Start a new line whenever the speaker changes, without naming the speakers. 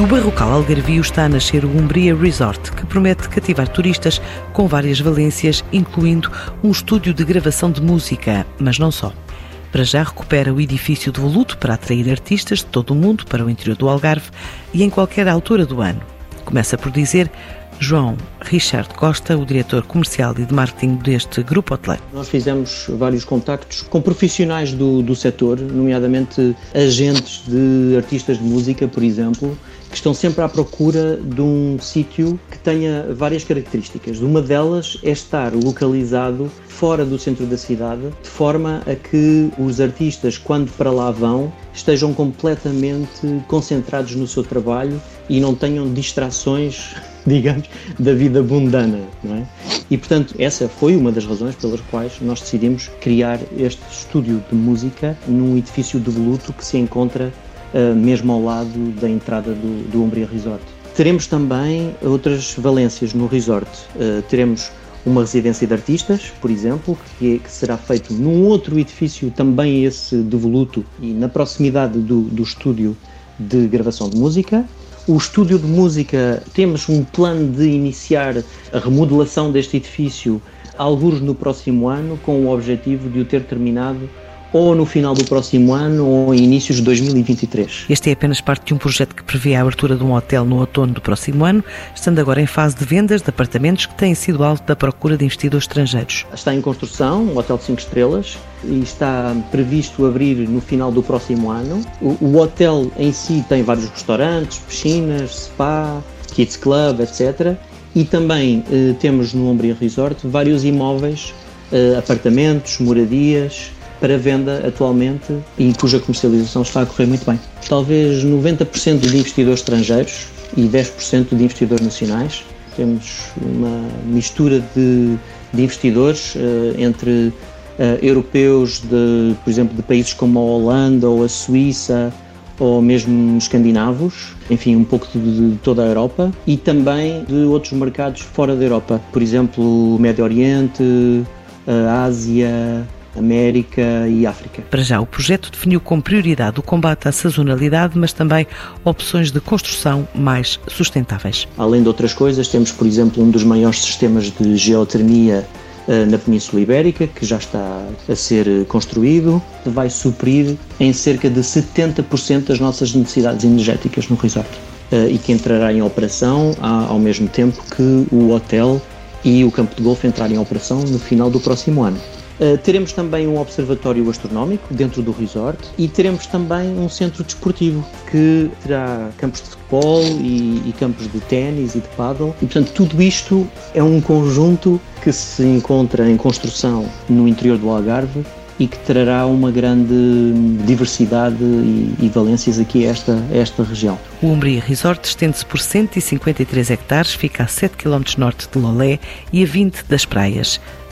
No Barrocal Algarvio está a nascer o Umbria Resort, que promete cativar turistas com várias valências, incluindo um estúdio de gravação de música, mas não só. Para já recupera o edifício de voluto para atrair artistas de todo o mundo para o interior do Algarve e em qualquer altura do ano. Começa por dizer João Richard Costa, o diretor comercial e de marketing deste grupo hoteleiro.
Nós fizemos vários contactos com profissionais do, do setor, nomeadamente agentes de artistas de música, por exemplo, que estão sempre à procura de um sítio que tenha várias características. Uma delas é estar localizado fora do centro da cidade, de forma a que os artistas, quando para lá vão, estejam completamente concentrados no seu trabalho e não tenham distrações, digamos, da vida mundana, não é? E portanto, essa foi uma das razões pelas quais nós decidimos criar este estúdio de música num edifício de voluto que se encontra uh, mesmo ao lado da entrada do, do Umbria Resort. Teremos também outras valências no resort. Uh, teremos uma residência de artistas, por exemplo, que, é, que, será feito num outro edifício, também esse devoluto, e na proximidade do, do estúdio de gravação de música. O estúdio de música, temos um plano de iniciar a remodelação deste edifício, alguns no próximo ano, com o objetivo de o ter terminado ou no final do próximo ano ou em inícios de 2023.
Este é apenas parte de um projeto que prevê a abertura de um hotel no outono do próximo ano, estando agora em fase de vendas de apartamentos que têm sido alvo da procura de investidores estrangeiros.
Está em construção, um hotel de 5 estrelas, e está previsto abrir no final do próximo ano. O, o hotel em si tem vários restaurantes, piscinas, spa, kids club, etc. E também eh, temos no Ombria Resort vários imóveis, eh, apartamentos, moradias, para venda atualmente e cuja comercialização está a correr muito bem. Talvez 90% de investidores estrangeiros e 10% de investidores nacionais. Temos uma mistura de, de investidores uh, entre uh, europeus, de, por exemplo, de países como a Holanda ou a Suíça ou mesmo escandinavos, enfim, um pouco de, de, toda a Europa e também de outros mercados fora da Europa, por exemplo, o Médio Oriente, a Ásia, América e África.
Para já, o projeto definiu como prioridade o combate à sazonalidade, mas também opções de construção mais sustentáveis.
Além de outras coisas, temos, por exemplo, um dos maiores sistemas de geotermia eh, na Península Ibérica, que já está a ser construído, vai suprir em cerca de 70% das nossas necessidades energéticas no resort eh, e que entrará em operação ao mesmo tempo que o hotel e o campo de golfe entrarem em operação no final do próximo ano. Uh, teremos também um observatório astronómico dentro do resort e teremos também um centro desportivo que terá campos de futebol e, e campos de ténis e de paddle. E, portanto, tudo isto é um conjunto que se encontra em construção no interior do Algarve e que trará uma grande diversidade e, e valências aqui a esta, a esta região.
O Umbria Resort estende-se por 153 hectares, fica a 7 km norte de Lolé e a 20 das praias